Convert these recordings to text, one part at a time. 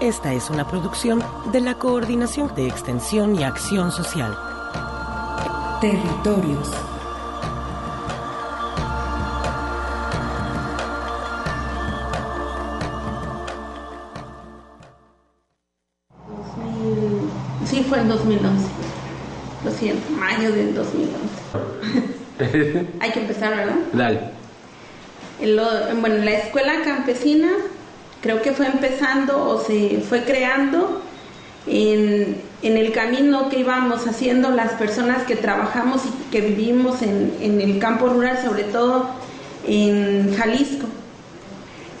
Esta es una producción de la Coordinación de Extensión y Acción Social. Territorios. Sí, fue en 2011. Lo siento, mayo del 2011. Hay que empezar, ¿verdad? Dale. En lo- bueno, la escuela campesina creo que fue empezando o se fue creando en, en el camino que íbamos haciendo las personas que trabajamos y que vivimos en, en el campo rural, sobre todo en Jalisco.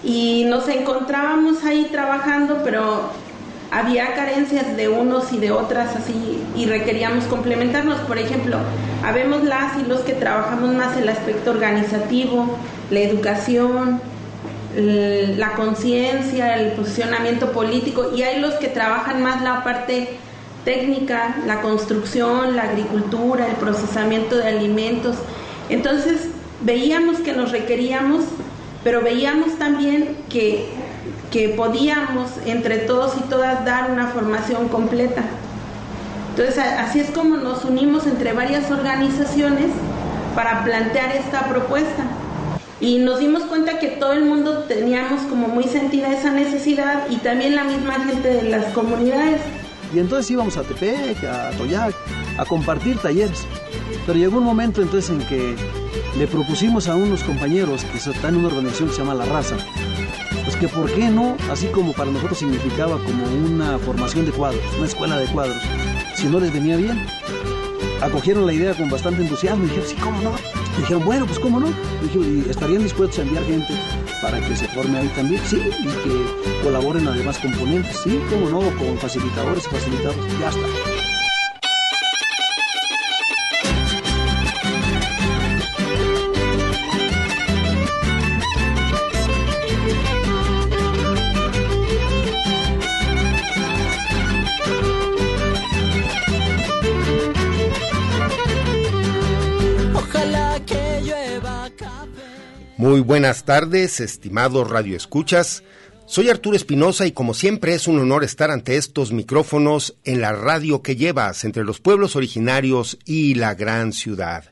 Y nos encontrábamos ahí trabajando, pero había carencias de unos y de otras así y requeríamos complementarnos. Por ejemplo, habemos las y los que trabajamos más el aspecto organizativo, la educación, la conciencia, el posicionamiento político y hay los que trabajan más la parte técnica, la construcción, la agricultura, el procesamiento de alimentos. Entonces veíamos que nos requeríamos, pero veíamos también que, que podíamos entre todos y todas dar una formación completa. Entonces así es como nos unimos entre varias organizaciones para plantear esta propuesta. Y nos dimos cuenta que todo el mundo teníamos como muy sentida esa necesidad y también la misma gente de las comunidades. Y entonces íbamos a Tepec, a Toyac, a compartir talleres. Pero llegó un momento entonces en que le propusimos a unos compañeros que están en una organización que se llama La Raza, pues que por qué no, así como para nosotros significaba como una formación de cuadros, una escuela de cuadros, si no les venía bien. Acogieron la idea con bastante entusiasmo y dijeron, sí, ¿cómo no? Y dijeron, bueno, pues cómo no. Y dije, ¿y estarían dispuestos a enviar gente para que se forme ahí también? Sí, y que colaboren además componentes, sí, cómo no, con facilitadores y facilitadores, ya está. Muy buenas tardes, estimados radioescuchas. Soy Arturo Espinosa y como siempre es un honor estar ante estos micrófonos en la radio que llevas entre los pueblos originarios y la gran ciudad.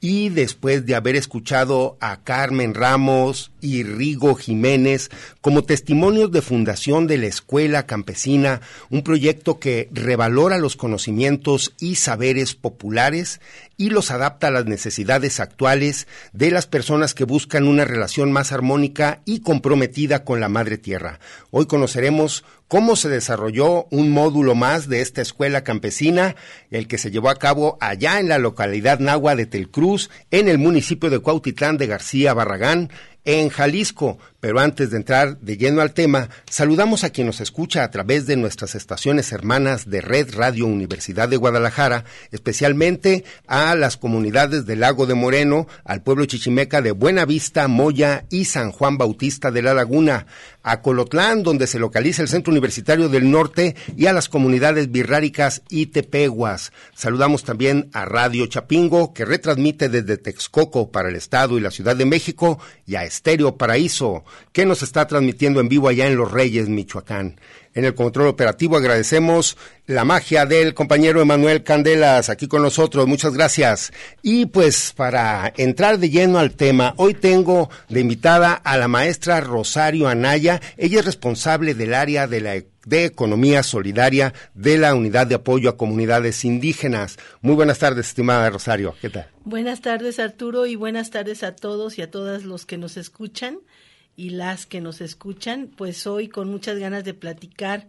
Y después de haber escuchado a Carmen Ramos y Rigo Jiménez como testimonios de fundación de la Escuela Campesina, un proyecto que revalora los conocimientos y saberes populares y los adapta a las necesidades actuales de las personas que buscan una relación más armónica y comprometida con la Madre Tierra. Hoy conoceremos cómo se desarrolló un módulo más de esta escuela campesina, el que se llevó a cabo allá en la localidad nahua de Telcruz, en el municipio de Cuautitlán de García Barragán, en Jalisco. Pero antes de entrar de lleno al tema, saludamos a quien nos escucha a través de nuestras estaciones hermanas de Red Radio Universidad de Guadalajara, especialmente a las comunidades del Lago de Moreno, al pueblo chichimeca de Buenavista, Moya y San Juan Bautista de la Laguna, a Colotlán, donde se localiza el Centro Universitario del Norte, y a las comunidades birráricas y tepeguas. Saludamos también a Radio Chapingo, que retransmite desde Texcoco para el Estado y la Ciudad de México, y a Estéreo Paraíso, que nos está transmitiendo en vivo allá en Los Reyes, Michoacán. En el control operativo agradecemos la magia del compañero Emanuel Candelas aquí con nosotros. Muchas gracias. Y pues para entrar de lleno al tema, hoy tengo de invitada a la maestra Rosario Anaya. Ella es responsable del área de la de Economía Solidaria de la Unidad de Apoyo a Comunidades Indígenas. Muy buenas tardes, estimada Rosario. ¿Qué tal? Buenas tardes, Arturo, y buenas tardes a todos y a todas los que nos escuchan y las que nos escuchan. Pues hoy con muchas ganas de platicar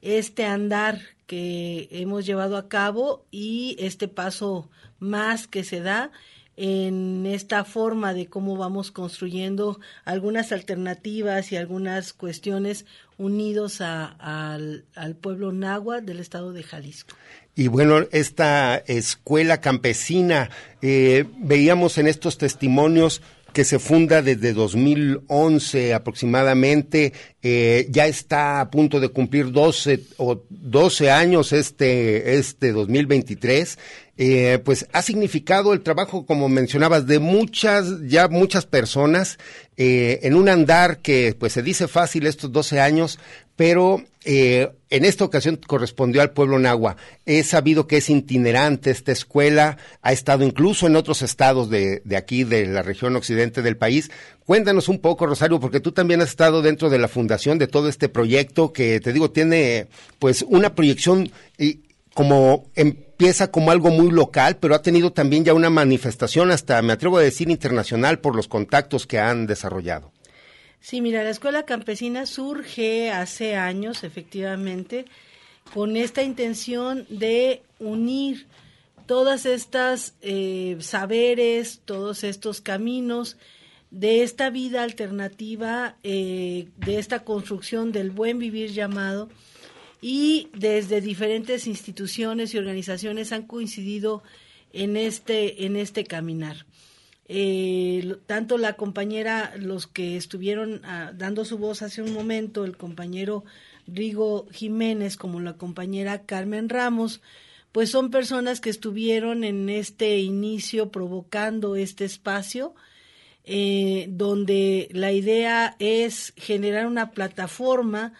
este andar que hemos llevado a cabo y este paso más que se da en esta forma de cómo vamos construyendo algunas alternativas y algunas cuestiones unidos al, pueblo náhuatl del estado de Jalisco. Y bueno, esta escuela campesina, eh, veíamos en estos testimonios que se funda desde 2011 aproximadamente, eh, ya está a punto de cumplir 12 o 12 años este, este 2023, eh, pues ha significado el trabajo, como mencionabas, de muchas, ya muchas personas, eh, en un andar que pues se dice fácil estos 12 años, pero eh, en esta ocasión correspondió al pueblo nahua. He sabido que es itinerante esta escuela, ha estado incluso en otros estados de, de, aquí, de la región occidente del país. Cuéntanos un poco, Rosario, porque tú también has estado dentro de la fundación de todo este proyecto que, te digo, tiene pues una proyección y como empieza como algo muy local, pero ha tenido también ya una manifestación hasta, me atrevo a decir, internacional por los contactos que han desarrollado. Sí, mira, la escuela campesina surge hace años, efectivamente, con esta intención de unir todas estas eh, saberes, todos estos caminos de esta vida alternativa, eh, de esta construcción del buen vivir llamado, y desde diferentes instituciones y organizaciones han coincidido en este, en este caminar. Eh, tanto la compañera, los que estuvieron ah, dando su voz hace un momento, el compañero Rigo Jiménez, como la compañera Carmen Ramos, pues son personas que estuvieron en este inicio provocando este espacio, eh, donde la idea es generar una plataforma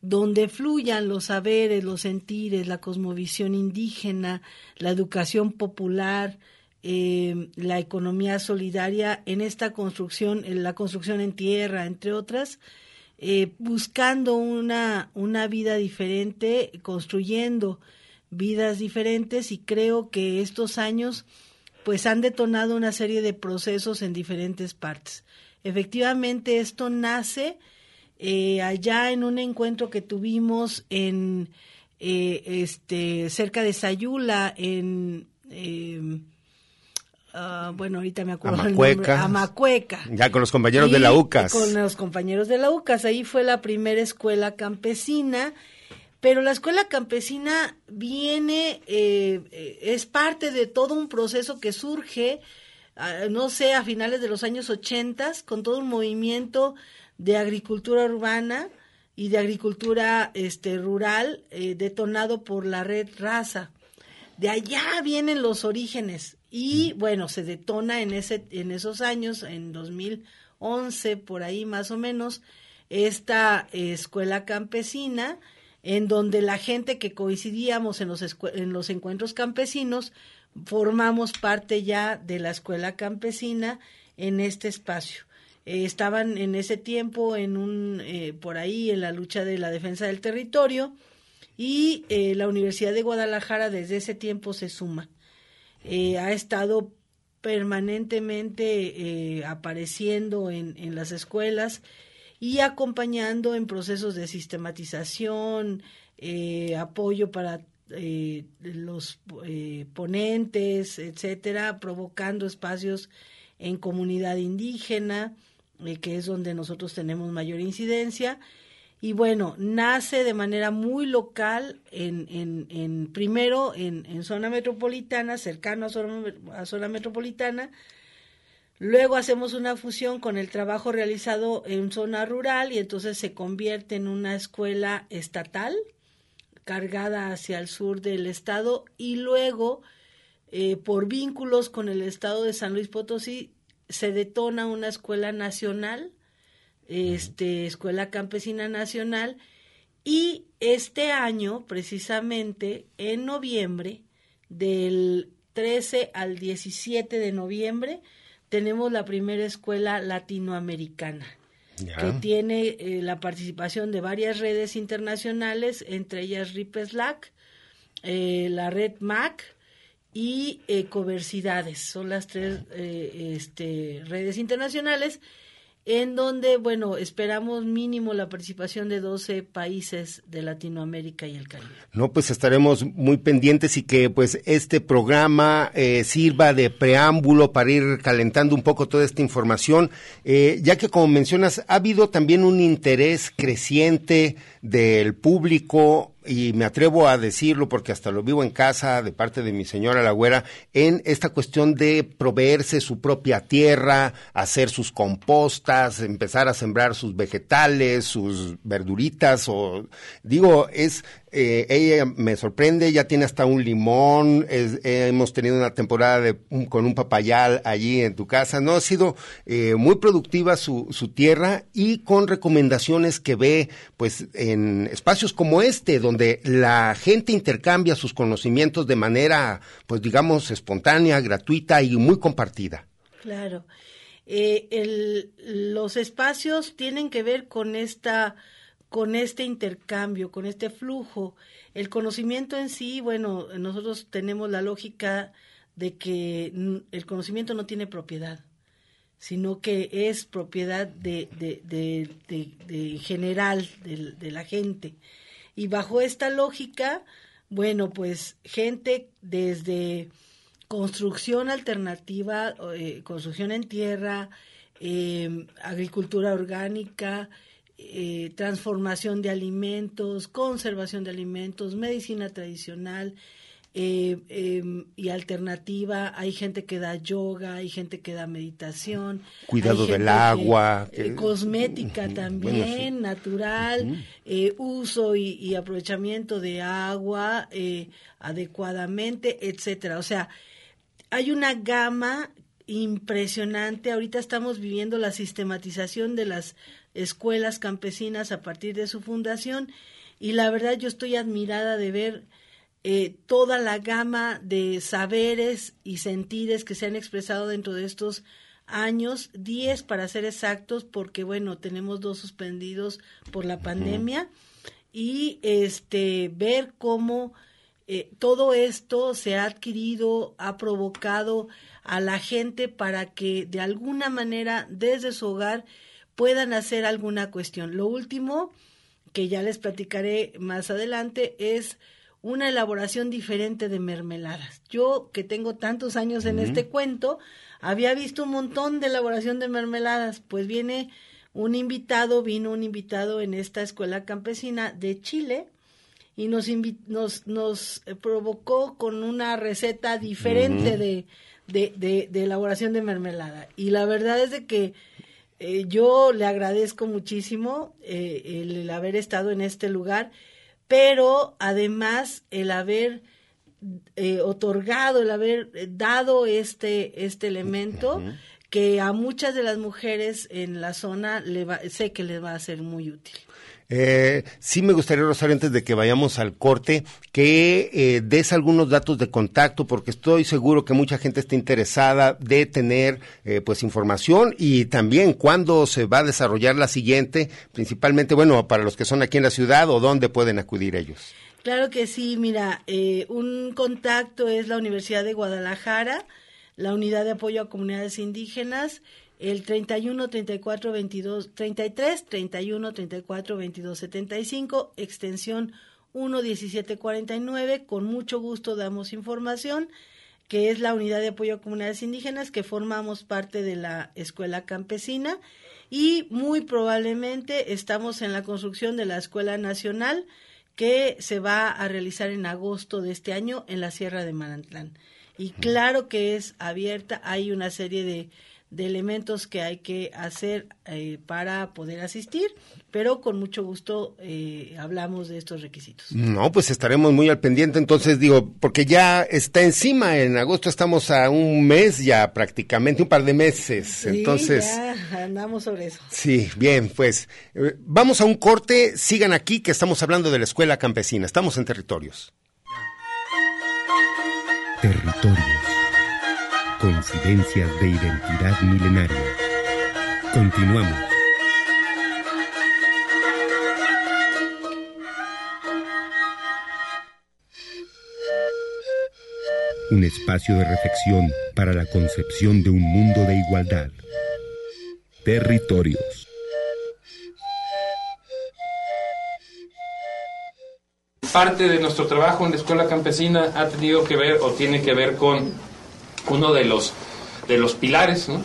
donde fluyan los saberes, los sentires, la cosmovisión indígena, la educación popular, eh, la economía solidaria en esta construcción, en la construcción en tierra, entre otras, eh, buscando una, una vida diferente, construyendo vidas diferentes y creo que estos años pues han detonado una serie de procesos en diferentes partes. Efectivamente, esto nace eh, allá en un encuentro que tuvimos en este cerca de Sayula en Ah, bueno, ahorita me acuerdo Amacueca. Amacueca. Ya con los compañeros de la UCAS. Con los compañeros de la UCAS. Ahí fue la primera escuela campesina. Pero la escuela campesina viene, eh, eh, es parte de todo un proceso que surge, ah, no sé, a finales de los años 80, con todo un movimiento de agricultura urbana y de agricultura este, rural eh, detonado por la red Raza. De allá vienen los orígenes y bueno, se detona en, ese, en esos años, en 2011, por ahí más o menos, esta escuela campesina, en donde la gente que coincidíamos en los, en los encuentros campesinos, formamos parte ya de la escuela campesina en este espacio. Eh, estaban en ese tiempo en un, eh, por ahí en la lucha de la defensa del territorio y eh, la Universidad de Guadalajara desde ese tiempo se suma. Eh, ha estado permanentemente eh, apareciendo en, en, las escuelas y acompañando en procesos de sistematización, eh, apoyo para los ponentes, etcétera, provocando espacios en comunidad indígena, que es donde nosotros tenemos mayor incidencia, y bueno, nace de manera muy local, en, en, en primero en, zona metropolitana, cercano a zona, a zona metropolitana, luego hacemos una fusión con el trabajo realizado en zona rural y entonces se convierte en una escuela estatal cargada hacia el sur del estado y luego eh, por vínculos con el estado de San Luis Potosí se detona una escuela nacional este, Escuela Campesina Nacional, y este año, precisamente en noviembre, del 13 al 17 de noviembre, tenemos la primera escuela latinoamericana. que tiene eh, la participación de varias redes internacionales, entre ellas RIPESLAC, eh, la red MAC y Ecoversidades. Son las tres eh, este, redes internacionales en donde, bueno, esperamos mínimo la participación de 12 países de Latinoamérica y el Caribe. No, pues estaremos muy pendientes y que pues este programa eh, sirva de preámbulo para ir calentando un poco toda esta información, eh, ya que como mencionas, ha habido también un interés creciente del público y me atrevo a decirlo porque hasta lo vivo en casa de parte de mi señora la güera, en esta cuestión de proveerse su propia tierra, hacer sus compostas, empezar a sembrar sus vegetales, sus verduritas, o digo, es eh, ella me sorprende, ya tiene hasta un limón, hemos tenido una temporada de, con un papayal allí en tu casa, no ha sido eh, muy productiva su, tierra y con recomendaciones que ve pues en espacios como este, donde la gente intercambia sus conocimientos de manera pues digamos espontánea, gratuita y muy compartida. Claro. Eh, los espacios tienen que ver con esta con este intercambio, con este flujo. El conocimiento en sí, bueno, nosotros tenemos la lógica de que el conocimiento no tiene propiedad, sino que es propiedad de, de, de, de general de, la gente. Y bajo esta lógica, bueno, pues gente desde construcción alternativa, eh, construcción en tierra, eh, agricultura orgánica, eh, transformación de alimentos, conservación de alimentos, medicina tradicional eh, em, y alternativa. Hay gente que da yoga, hay gente que da meditación. Cuidado del agua. Eh, cosmética también, natural, uso y, y, aprovechamiento de agua adecuadamente, etcétera. O sea, hay una gama impresionante. Ahorita estamos viviendo la sistematización de las escuelas campesinas a partir de su fundación y la verdad yo estoy admirada de ver eh, toda la gama de saberes y sentires que se han expresado dentro de estos años, 10 para ser exactos, porque bueno, tenemos dos suspendidos por la pandemia, y este ver cómo eh, todo esto se ha adquirido, ha provocado a la gente para que de alguna manera desde su hogar puedan hacer alguna cuestión. Lo último, que ya les platicaré más adelante, es una elaboración diferente de mermeladas. Yo, que tengo tantos años en este cuento, había visto un montón de elaboración de mermeladas, pues viene un invitado, vino un invitado en esta escuela campesina de Chile y nos, nos, nos provocó con una receta diferente de, de, de, elaboración de mermelada. Y la verdad es de que eh, yo le agradezco muchísimo eh, el, haber estado en este lugar, pero además el haber eh, otorgado, el haber dado este, este elemento que a muchas de las mujeres en la zona le va, sé que les va a ser muy útil. Eh, sí me gustaría, Rosario, antes de que vayamos al corte, que eh, des algunos datos de contacto, porque estoy seguro que mucha gente está interesada de tener eh, pues información y también cuándo se va a desarrollar la siguiente, principalmente, bueno, para los que son aquí en la ciudad o dónde pueden acudir ellos. Claro que sí, mira, eh, un contacto es la Universidad de Guadalajara, la Unidad de Apoyo a Comunidades Indígenas, el 31 34 22 33 31 34 22 75 extensión 1 17 49 con mucho gusto damos información que es la unidad de apoyo a comunidades indígenas que formamos parte de la escuela campesina y muy probablemente estamos en la construcción de la escuela nacional que se va a realizar en agosto de este año en la Sierra de Manantlán. Y claro que es abierta, hay una serie de de elementos que hay que hacer eh, para poder asistir, pero con mucho gusto eh, hablamos de estos requisitos. No, pues estaremos muy al pendiente, entonces digo, porque ya está encima, en agosto estamos a un mes ya prácticamente, un par de meses, entonces... Ya andamos sobre eso. Sí, bien, pues eh, vamos a un corte, sigan aquí que estamos hablando de la escuela campesina, estamos en territorios. Territorios Coincidencias de identidad milenaria. Continuamos. Un espacio de reflexión para la concepción de un mundo de igualdad. Territorios. Parte de nuestro trabajo en la escuela campesina ha tenido que ver o tiene que ver con uno de los, de los pilares, ¿no?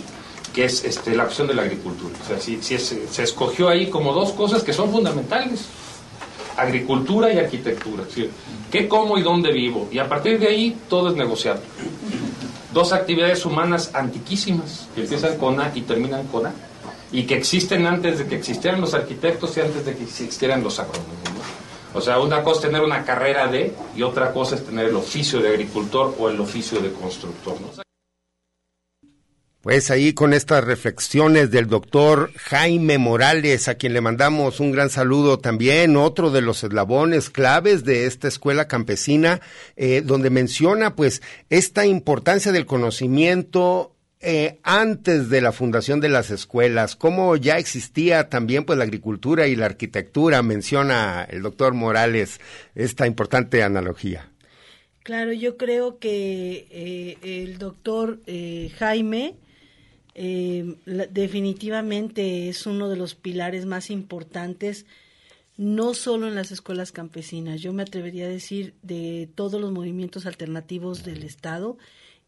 que es este, la opción de la agricultura. O sea, si, se escogió ahí como dos cosas que son fundamentales, agricultura y arquitectura. decir, ¿Qué como y dónde vivo? Y a partir de ahí todo es negociable. Dos actividades humanas antiquísimas que empiezan con A y terminan con A y que existen antes de que existieran los arquitectos y antes de que existieran los agrónomos. ¿no? O sea, una cosa es tener una carrera de y otra cosa es tener el oficio de agricultor o el oficio de constructor. ¿no? Pues ahí con estas reflexiones del doctor Jaime Morales, a quien le mandamos un gran saludo también, otro de los eslabones claves de esta escuela campesina, eh, donde menciona pues esta importancia del conocimiento eh, antes de la fundación de las escuelas, cómo ya existía también pues la agricultura y la arquitectura, menciona el doctor Morales esta importante analogía. Claro, yo creo que eh, el doctor eh, Jaime eh, definitivamente es uno de los pilares más importantes, no solo en las escuelas campesinas, yo me atrevería a decir de todos los movimientos alternativos del Estado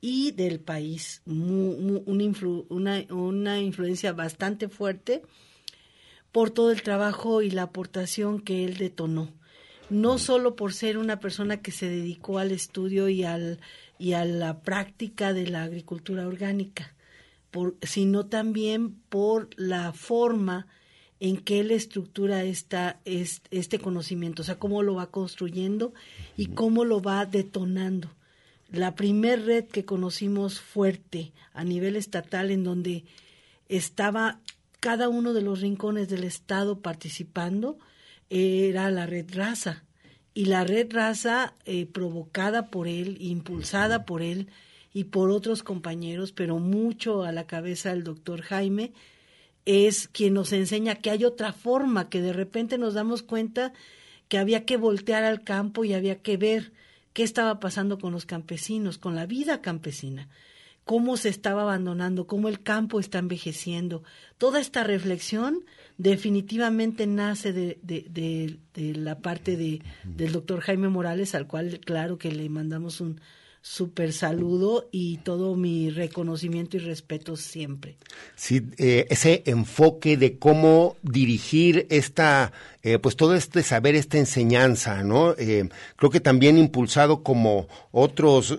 y del país, una, influ- una, una influencia bastante fuerte por todo el trabajo y la aportación que él detonó. No solo por ser una persona que se dedicó al estudio y, al, y a la práctica de la agricultura orgánica, por, sino también por la forma en que él estructura esta, es- este conocimiento, o sea, cómo lo va construyendo y cómo lo va detonando. La primer red que conocimos fuerte a nivel estatal en donde estaba cada uno de los rincones del estado participando era la red raza. Y la red raza eh, provocada por él impulsada por él y por otros compañeros pero mucho a la cabeza del doctor Jaime es quien nos enseña que hay otra forma que de repente nos damos cuenta que había que voltear al campo y había que ver qué estaba pasando con los campesinos, con la vida campesina, cómo se estaba abandonando, cómo el campo está envejeciendo. Toda esta reflexión definitivamente nace de, de, de, de la parte de, del doctor Jaime Morales, al cual claro que le mandamos un súper saludo y todo mi reconocimiento y respeto siempre. Sí, eh, ese enfoque de cómo dirigir esta, eh, pues todo este saber, esta enseñanza, ¿no? Eh, creo que también impulsado como otros,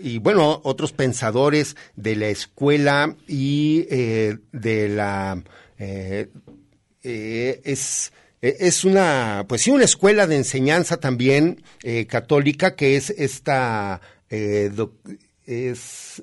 y bueno, otros pensadores de la escuela y de la, es, es una, pues sí, una escuela de enseñanza también católica que es esta, eh, doc- es,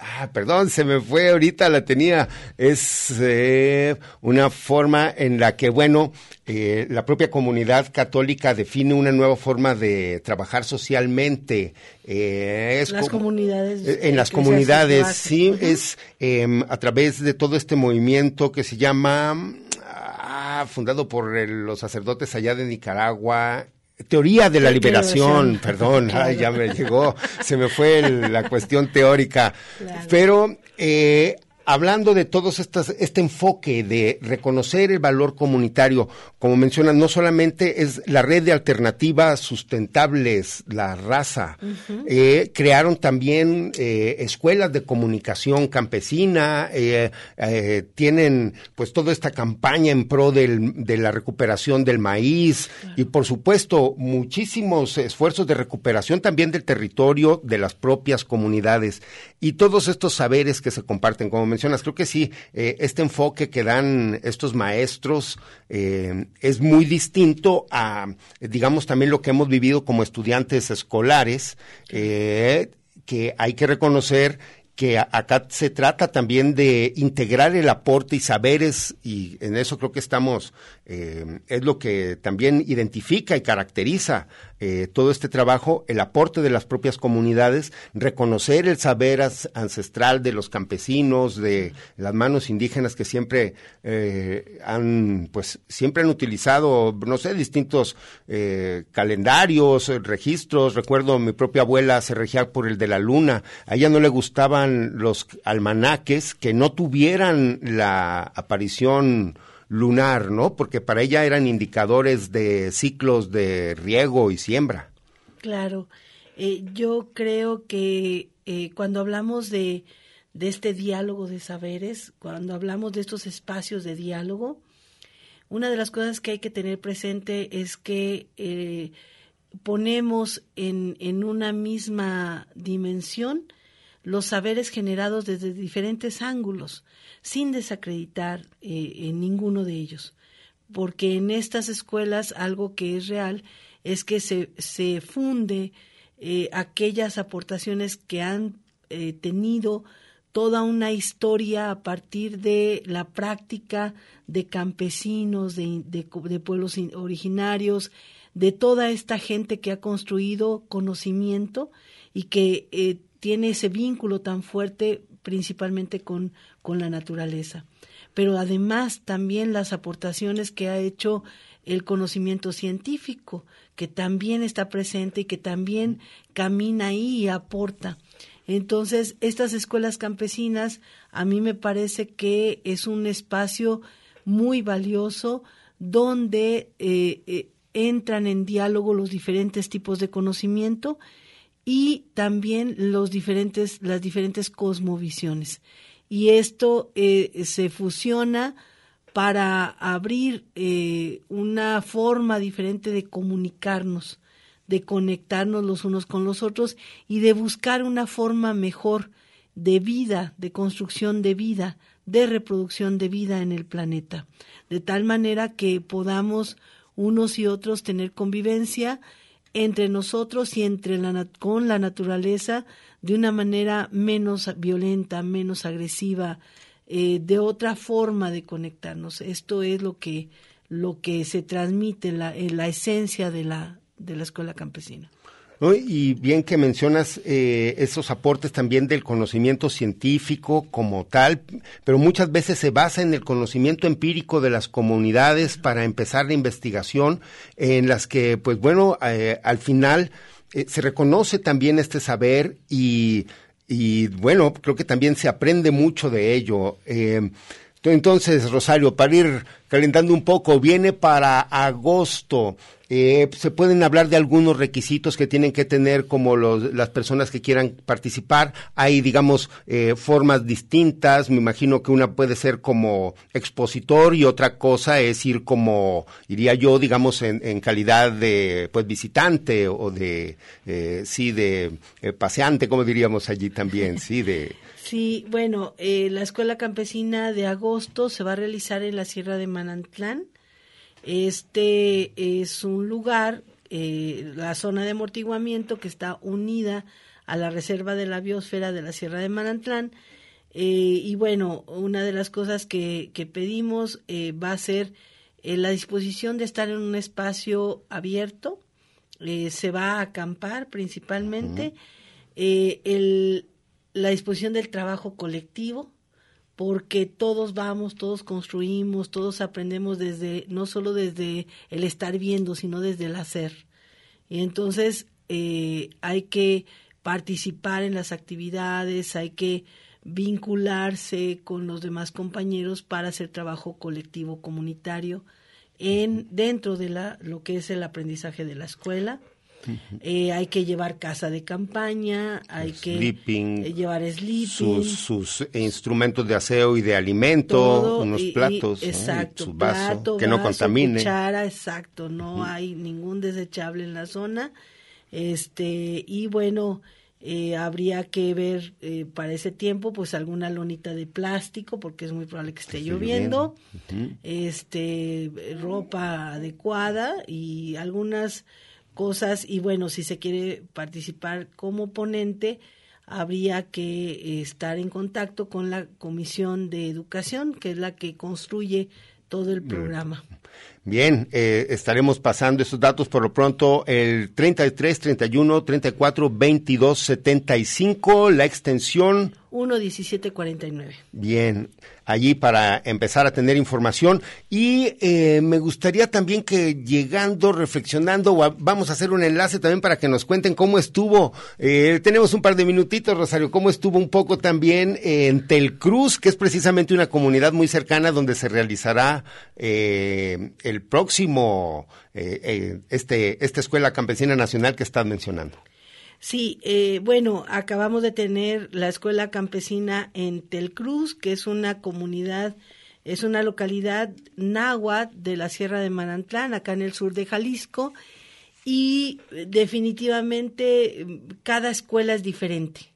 ah, perdón, se me fue ahorita, la tenía, es eh, una forma en la que, bueno, eh, la propia comunidad católica define una nueva forma de trabajar socialmente. eh, es Las como- comunidades eh, En las comunidades, sí, es em, a través de todo este movimiento que se llama, ah, fundado por el- los sacerdotes allá de Nicaragua. Teoría de la liberación, liberación. perdón, Claro. ay, ya me llegó, se me fue el- la cuestión teórica. Claro. Pero eh, hablando de todos estas, este enfoque de reconocer el valor comunitario, como mencionan, no solamente es la red de alternativas sustentables, la raza, eh, crearon también eh, escuelas de comunicación campesina, eh, tienen pues toda esta campaña en pro del- de la recuperación del maíz y por supuesto muchísimos esfuerzos de recuperación también del territorio de las propias comunidades. Y todos estos saberes que se comparten, como creo que sí, eh, este enfoque que dan estos maestros eh, es muy distinto a, digamos, también lo que hemos vivido como estudiantes escolares, eh, que hay que reconocer que acá se trata también de integrar el aporte y saberes, y en eso creo que estamos, es lo que también identifica y caracteriza eh, todo este trabajo, el aporte de las propias comunidades, reconocer el saber ancestral de los campesinos, de las manos indígenas que siempre eh, han, pues, siempre han utilizado, no sé, distintos eh, calendarios, registros. Recuerdo mi propia abuela se regía por el de la luna. A ella no le gustaban los almanaques que no tuvieran la aparición lunar, ¿no? Porque para ella eran indicadores de ciclos de riego y siembra. Claro, eh, yo creo que eh, cuando hablamos de, de este diálogo de saberes, cuando hablamos de estos espacios de diálogo, una de las cosas que hay que tener presente es que eh, ponemos en, en una misma dimensión los saberes generados desde diferentes ángulos, sin desacreditar eh, en ninguno de ellos. Porque en estas escuelas algo que es real es que se, se funde eh, aquellas aportaciones que han eh, tenido toda una historia a partir de la práctica de campesinos, de, de, de pueblos originarios, de toda esta gente que ha construido conocimiento y que tiene ese vínculo tan fuerte principalmente con, con la naturaleza. Pero además también las aportaciones que ha hecho el conocimiento científico, que también está presente y que también camina ahí y aporta. Entonces, estas escuelas campesinas a mí me parece que es un espacio muy valioso donde eh, eh, entran en diálogo los diferentes tipos de conocimiento y también los diferentes, las diferentes cosmovisiones. Y esto eh, se fusiona para abrir eh, una forma diferente de comunicarnos, de conectarnos los unos con los otros y de buscar una forma mejor de vida, de construcción de vida, de reproducción de vida en el planeta, de tal manera que podamos unos y otros tener convivencia entre nosotros y entre la, con la naturaleza de una manera menos violenta, menos agresiva, eh, de otra forma de conectarnos. Esto es lo que, lo que se transmite, la, la esencia de la, de la escuela campesina. Y bien que mencionas eh, esos aportes también del conocimiento científico como tal, pero muchas veces se basa en el conocimiento empírico de las comunidades para empezar la investigación, en las que, pues bueno, eh, al final eh, se reconoce también este saber y, y, bueno, creo que también se aprende mucho de ello. Entonces, Rosario, para ir calentando un poco, viene para agosto eh, se pueden hablar de algunos requisitos que tienen que tener como los, las personas que quieran participar. Hay, digamos, eh, formas distintas. Me imagino que una puede ser como expositor y otra cosa es ir como, iría yo, digamos, en, en calidad de, pues, visitante o de, eh, sí, de eh, paseante, como diríamos allí también, sí, de... Sí, bueno, eh, la Escuela Campesina de agosto se va a realizar en la Sierra de Manantlán este es un lugar, eh, la zona de amortiguamiento que está unida a la reserva de la biosfera de la Sierra de Manantlán. Eh, y bueno, una de las cosas que, que pedimos eh, va a ser la disposición de estar en un espacio abierto. se va a acampar principalmente. el, la disposición del trabajo colectivo, porque todos vamos, todos construimos, todos aprendemos desde, no solo desde el estar viendo, sino desde el hacer. Y entonces eh, hay que participar en las actividades, hay que vincularse con los demás compañeros para hacer trabajo colectivo comunitario en dentro de la lo que es el aprendizaje de la escuela eh, hay que llevar casa de campaña, hay que eh, llevar sleeping, sus, instrumentos de aseo y de alimento, unos platos, exacto, su vaso, que no contamine. Cuchara, exacto, no hay ningún desechable en la zona. Este, y bueno, eh, habría que ver para ese tiempo pues alguna lonita de plástico porque es muy probable que esté lloviendo, este ropa adecuada y algunas cosas y bueno, si se quiere participar como ponente, habría que eh, estar en contacto con la Comisión de Educación, que es la que construye todo el programa. Bien, eh, estaremos pasando estos datos por lo pronto el 33 31 34 22 75, la extensión 11749. Bien, allí para empezar a tener información y eh, me gustaría también que llegando, reflexionando, vamos a hacer un enlace también para que nos cuenten cómo estuvo. Eh, tenemos un par de minutitos, Rosario, cómo estuvo un poco también en Telcruz, que es precisamente una comunidad muy cercana donde se realizará eh, el próximo, este, esta Escuela Campesina Nacional que estás mencionando. Sí, eh, bueno, acabamos de tener la escuela campesina en Telcruz, que es una comunidad, es una localidad náhuatl de la Sierra de Manantlán, acá en el sur de Jalisco, y definitivamente cada escuela es diferente,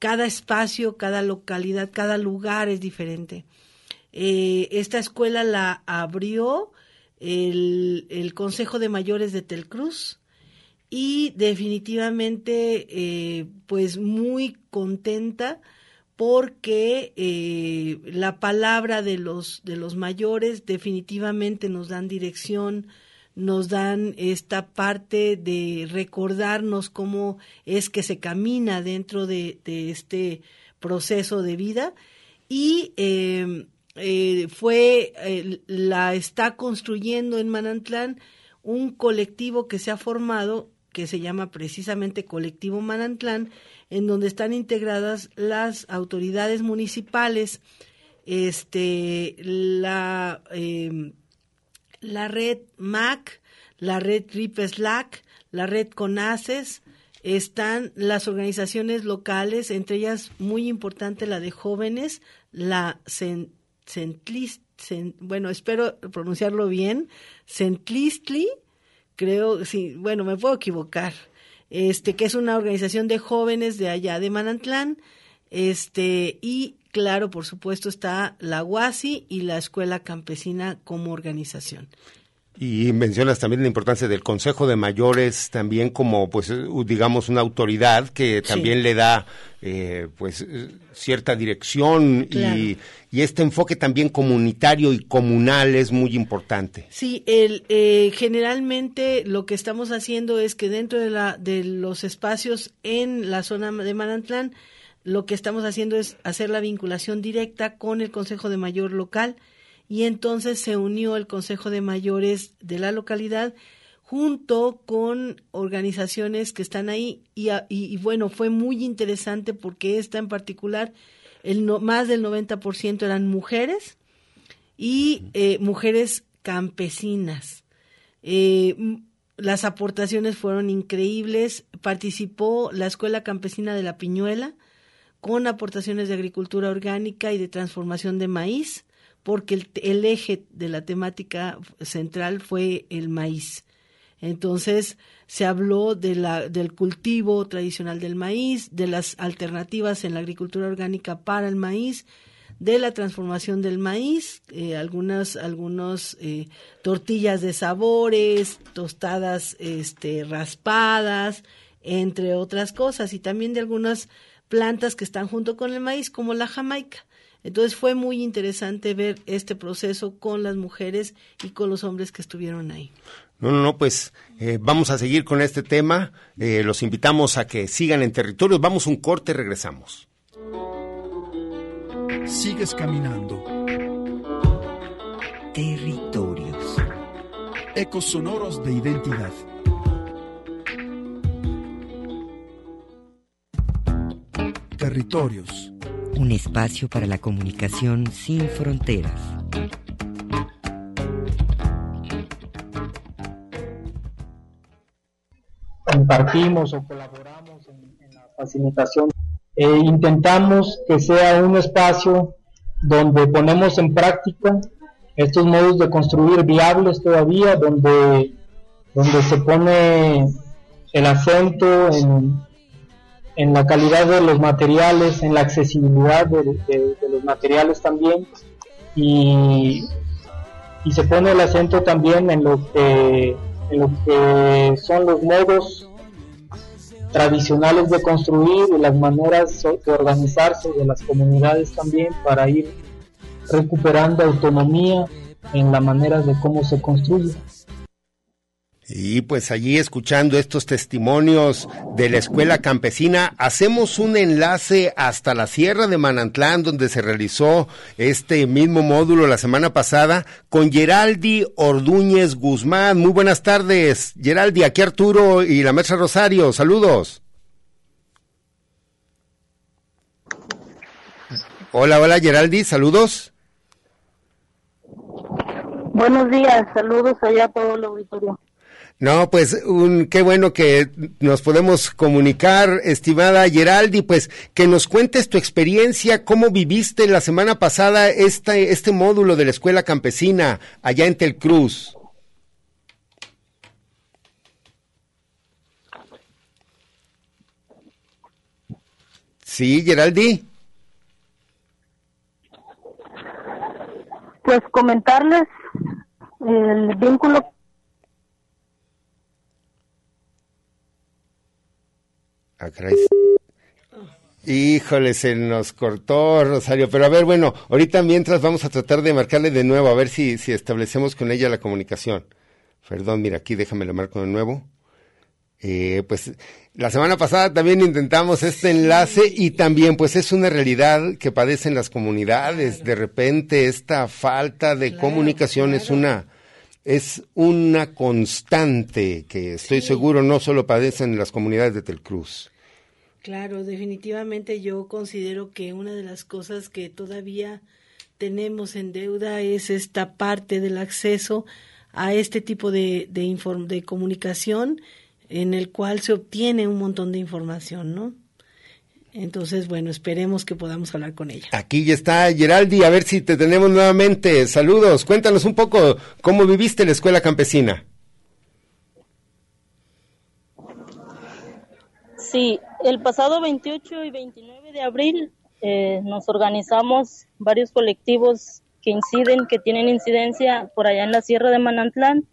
cada espacio, cada localidad, cada lugar es diferente. Eh, esta escuela la abrió el, el Consejo de Mayores de Telcruz, y definitivamente eh, pues muy contenta porque eh, la palabra de los de los mayores definitivamente nos dan dirección nos dan esta parte de recordarnos cómo es que se camina dentro de, este proceso de vida y eh, fue la está construyendo en Manantlán un colectivo que se ha formado que se llama precisamente Colectivo Manantlán, en donde están integradas las autoridades municipales, este, la, em, la red MAC, la red RIP Slack, la red CONACES, están las organizaciones locales, entre ellas muy importante la de jóvenes, la Centlist, bueno, espero pronunciarlo bien, Centlistli, creo, sí, bueno, me puedo equivocar, este, que es una organización de jóvenes de allá de Manantlán, este, y claro, por supuesto, está la UASI y la Escuela Campesina como organización. Y mencionas también la importancia del Consejo de Mayores también como, pues, digamos, una autoridad que también le da, eh, pues, cierta dirección y, este enfoque también comunitario y comunal es muy importante. Sí, el, eh, generalmente lo que estamos haciendo es que dentro de, la, de los espacios en la zona de Manantlán, lo que estamos haciendo es hacer la vinculación directa con el Consejo de Mayor local y entonces se unió el Consejo de Mayores de la localidad junto con organizaciones que están ahí y, bueno, fue muy interesante porque esta en particular, el más del 90% eran mujeres y eh, mujeres campesinas. Eh, las aportaciones fueron increíbles. Participó la Escuela Campesina de la Piñuela con aportaciones de agricultura orgánica y de transformación de maíz porque el, eje de la temática central fue el maíz. Entonces se habló de la, del cultivo tradicional del maíz, de las alternativas en la agricultura orgánica para el maíz, de la transformación del maíz, eh, algunas algunos eh, tortillas de sabores, tostadas este, raspadas, entre otras cosas, y también de algunas plantas que están junto con el maíz, como la jamaica. Entonces fue muy interesante ver este proceso con las mujeres y con los hombres que estuvieron ahí. No, no, no, pues eh, vamos a seguir con este tema. Eh, los invitamos a que sigan en territorios. Vamos un corte, regresamos. Sigues caminando. Territorios. Ecos sonoros de identidad. Territorios un espacio para la comunicación sin fronteras. Compartimos o colaboramos en, la facilitación. e intentamos que sea un espacio donde ponemos en práctica estos modos de construir viables todavía, donde, donde se pone el acento en, en la calidad de los materiales, en la accesibilidad de, los materiales también y, y, se pone el acento también en lo que en lo que son los modos tradicionales de construir y las maneras de organizarse de las comunidades también para ir recuperando autonomía en la manera de cómo se construye. Y pues allí escuchando estos testimonios de la escuela campesina, hacemos un enlace hasta la Sierra de Manantlán, donde se realizó este mismo módulo la semana pasada, con Geraldi Ordúñez Guzmán. Muy buenas tardes, Geraldi, aquí Arturo y la maestra Rosario, saludos. Hola, hola Geraldi, saludos. Buenos días, saludos allá a todo el auditorio. No, pues un, qué bueno que nos podemos comunicar, estimada Geraldi, pues que nos cuentes tu experiencia, cómo viviste la semana pasada este, este módulo de la escuela campesina allá en Telcruz. Sí, Geraldi. Pues comentarles el vínculo Ah, Híjole, se nos cortó, Rosario. Pero a ver, bueno, ahorita mientras vamos a tratar de marcarle de nuevo, a ver si, si establecemos con ella la comunicación. Perdón, mira, aquí déjame la marco de nuevo. Eh, pues la semana pasada también intentamos este enlace y también pues es una realidad que padecen las comunidades. De repente esta falta de comunicación es una es una constante que estoy seguro no solo padecen las comunidades de Telcruz. Claro, definitivamente yo considero que una de las cosas que todavía tenemos en deuda es esta parte del acceso a este tipo de, de, de comunicación en el cual se obtiene un montón de información, ¿no? Entonces, bueno, esperemos que podamos hablar con ella. Aquí ya está Geraldi, a ver si te tenemos nuevamente. Saludos, cuéntanos un poco cómo viviste la escuela campesina. Sí, el pasado 28 y 29 de abril eh, nos organizamos varios colectivos que inciden, que tienen incidencia por allá en la Sierra de Manantlán.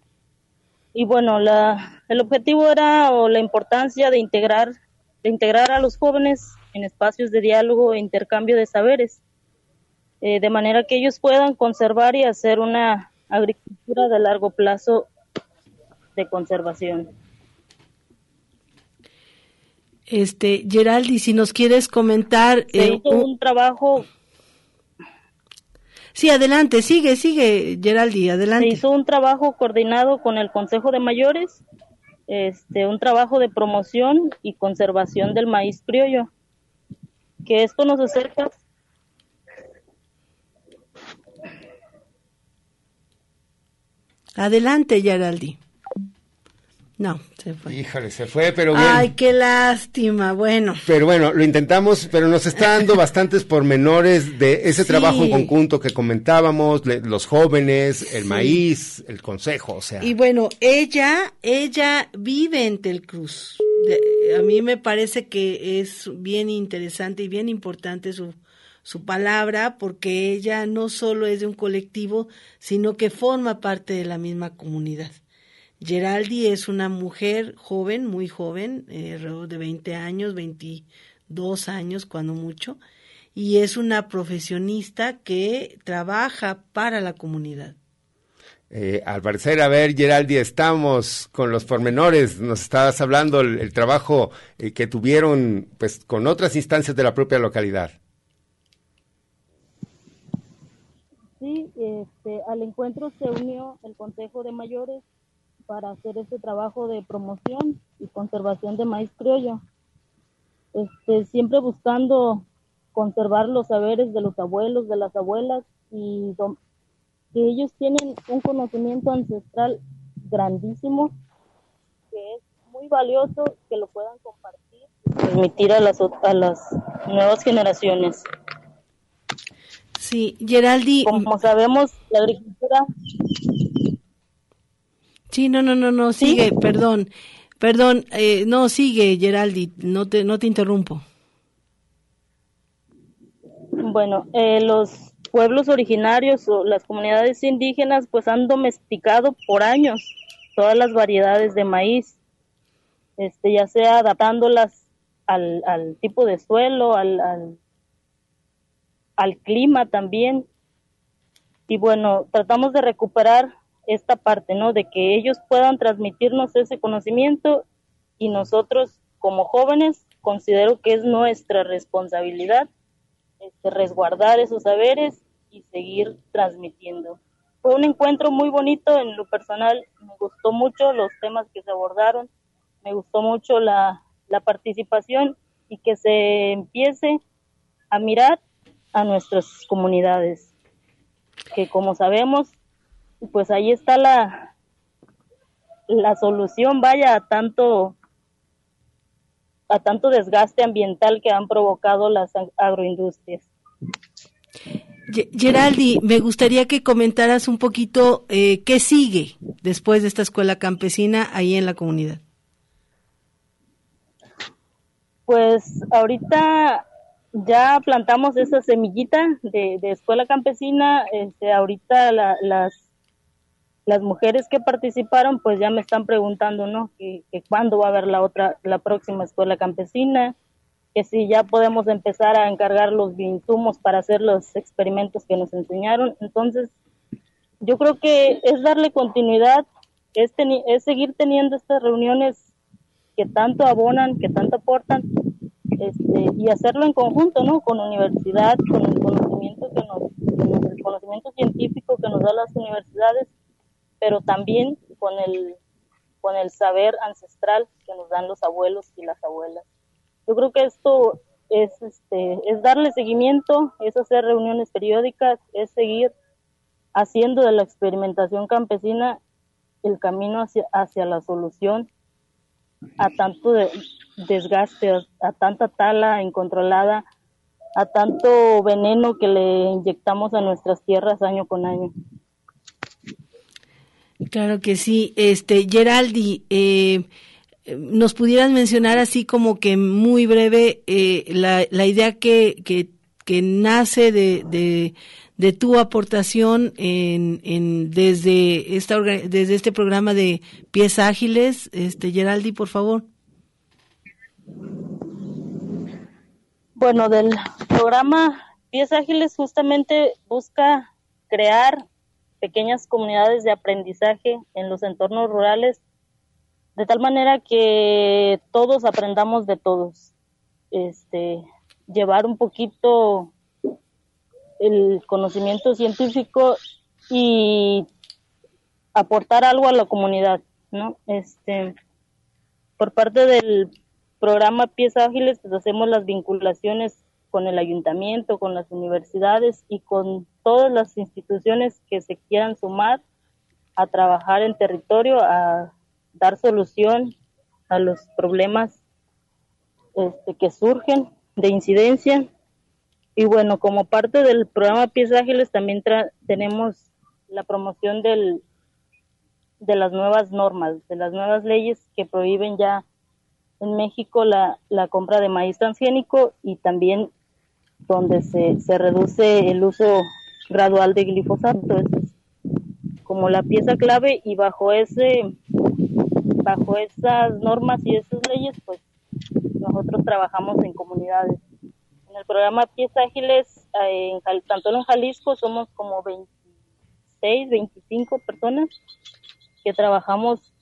Y bueno, la, el objetivo era o la importancia de integrar, de integrar a los jóvenes en espacios de diálogo e intercambio de saberes, eh, de manera que ellos puedan conservar y hacer una agricultura de largo plazo de conservación. Este, Geraldi, si nos quieres comentar... Eh, un, trabajo... Sí, adelante, sigue, sigue, Geraldi, adelante. Se hizo un trabajo coordinado con el Consejo de Mayores, este, un trabajo de promoción y conservación del maíz criollo que esto nos acerca Adelante, Yaraldi. No, se fue. Híjole, se fue, pero bien. Ay, qué lástima, bueno. Pero bueno, lo intentamos, pero nos está dando bastantes pormenores de ese trabajo en conjunto que comentábamos, los jóvenes, el maíz, el consejo, o sea. Y bueno, ella, ella vive en Telcruz a mí me parece que es bien interesante y bien importante su, su palabra porque ella no solo es de un colectivo, sino que forma parte de la misma comunidad. Geraldi es una mujer joven, muy joven, eh, alrededor de 20 años, 22 años cuando mucho, y es una profesionista que trabaja para la comunidad. Eh, al parecer, a ver, Geraldi, estamos con los pormenores. Nos estabas hablando el, trabajo eh, que tuvieron pues con otras instancias de la propia localidad. Sí, este, al encuentro se unió el Consejo de Mayores para hacer este trabajo de promoción y conservación de maíz criollo. Este, siempre buscando conservar los saberes de los abuelos, de las abuelas y que ellos tienen un conocimiento ancestral grandísimo, que es muy valioso, que lo puedan compartir y permitir a las, a las nuevas generaciones. Sí, Geraldi. Como sabemos, la agricultura. Sí, no, no, no, no, sigue, perdón, perdón, eh, no, sigue, Geraldi, no te, no te interrumpo. Bueno, eh, los pueblos originarios o las comunidades indígenas pues han domesticado por años todas las variedades de maíz, este, ya sea adaptándolas al, al tipo de suelo, al, al, clima también. Y bueno, tratamos de recuperar esta parte, ¿no? De que ellos puedan transmitirnos ese conocimiento y nosotros como jóvenes considero que es nuestra responsabilidad este, resguardar esos saberes y seguir transmitiendo. Fue un encuentro muy bonito en lo personal, me gustó mucho los temas que se abordaron, me gustó mucho la, la participación y que se empiece a mirar a nuestras comunidades, que como sabemos, pues ahí está la, la solución, vaya, a tanto a tanto desgaste ambiental que han provocado las agroindustrias. Geraldi, me gustaría que comentaras un poquito eh, qué sigue después de esta escuela campesina ahí en la comunidad. Pues ahorita ya plantamos esa semillita de, escuela campesina, este, ahorita las las mujeres que participaron pues ya me están preguntando, ¿no? Que, cuándo va a haber la otra, la próxima escuela campesina, que si ya podemos empezar a encargar los insumos para hacer los experimentos que nos enseñaron. Entonces, yo creo que es darle continuidad, es, seguir teniendo estas reuniones que tanto abonan, que tanto aportan, este, y hacerlo en conjunto, ¿no? Con universidad, con el conocimiento que nos, el conocimiento científico que nos da las universidades pero también con el, con el saber ancestral que nos dan los abuelos y las abuelas. Yo creo que esto es, este, es darle seguimiento, es hacer reuniones periódicas, es seguir haciendo de la experimentación campesina el camino hacia, hacia la solución a tanto desgaste, a tanta tala incontrolada, a tanto veneno que le inyectamos a nuestras tierras año con año. Claro que sí. Este, Geraldi, eh, nos pudieras mencionar así como que muy breve eh, la, la, idea que, que, que nace de, de, de, tu aportación en, en, desde, esta, desde este programa de Pies Ágiles. Este, Geraldi, por favor. Bueno, del programa Pies Ágiles justamente busca crear pequeñas comunidades de aprendizaje en los entornos rurales, de tal manera que todos aprendamos de todos. Este, llevar un poquito el conocimiento científico y aportar algo a la comunidad, ¿no? Este, por parte del programa Pies Ágiles, pues hacemos las vinculaciones con el ayuntamiento, con las universidades y con todas las instituciones que se quieran sumar a trabajar en territorio, a dar solución a los problemas este, que surgen de incidencia. Y bueno, como parte del programa Pies Ágiles también tenemos la promoción del, de las nuevas normas, de las nuevas leyes que prohíben ya en México la, la compra de maíz transgénico y también donde se, se reduce el uso gradual de glifosato. es como la pieza clave y bajo ese bajo esas normas y esas leyes pues nosotros trabajamos en comunidades en el programa Pies Ágiles eh, en, tanto en Jalisco somos como 26 25 personas que trabajamos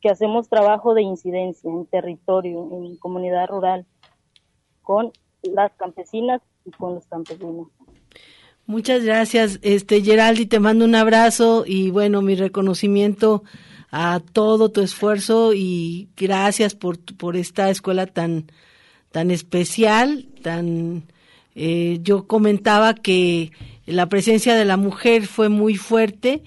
que hacemos trabajo de incidencia en territorio en comunidad rural con las campesinas y con los campesinos. Muchas gracias, este Geraldi, te mando un abrazo y bueno, mi reconocimiento a todo tu esfuerzo y gracias por, por esta escuela tan, tan especial, tan eh, yo comentaba que la presencia de la mujer fue muy fuerte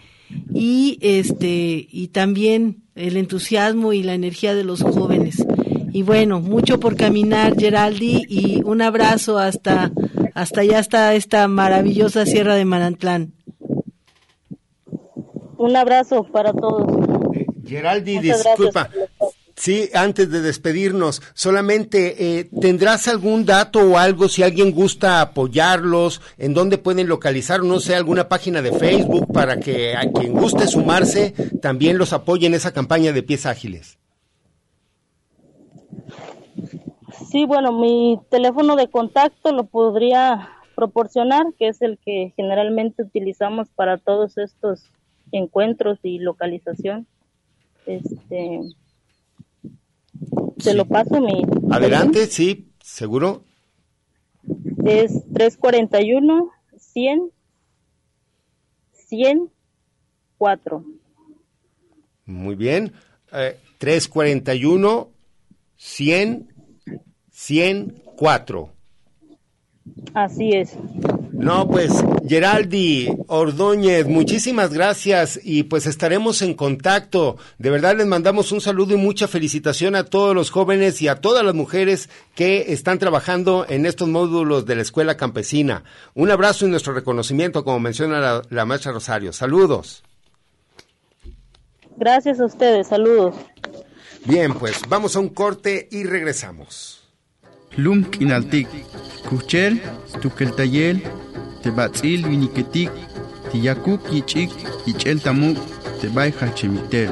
y este y también el entusiasmo y la energía de los jóvenes. Y bueno, mucho por caminar, Geraldi, y un abrazo hasta, hasta allá está esta maravillosa Sierra de Manantlán. Un abrazo para todos. Eh, Geraldi, disculpa. Sí, antes de despedirnos, solamente eh, tendrás algún dato o algo si alguien gusta apoyarlos, en dónde pueden localizar, no sé, alguna página de Facebook para que a quien guste sumarse también los apoye en esa campaña de pies ágiles. Sí, bueno, mi teléfono de contacto lo podría proporcionar, que es el que generalmente utilizamos para todos estos encuentros y localización. Este, se lo paso mi. Adelante, sí, seguro. Es 341 100 104. Muy bien. Eh, 341 100 104. Así es. No, pues Geraldi Ordóñez, muchísimas gracias y pues estaremos en contacto. De verdad les mandamos un saludo y mucha felicitación a todos los jóvenes y a todas las mujeres que están trabajando en estos módulos de la Escuela Campesina. Un abrazo y nuestro reconocimiento, como menciona la, la maestra Rosario. Saludos. Gracias a ustedes, saludos. Bien, pues vamos a un corte y regresamos. Lum kinaltik, kuchel, tukeltayel, tebatzil viniketik, tiyakuk yichik, yichel tamuk, tebay hachemitel.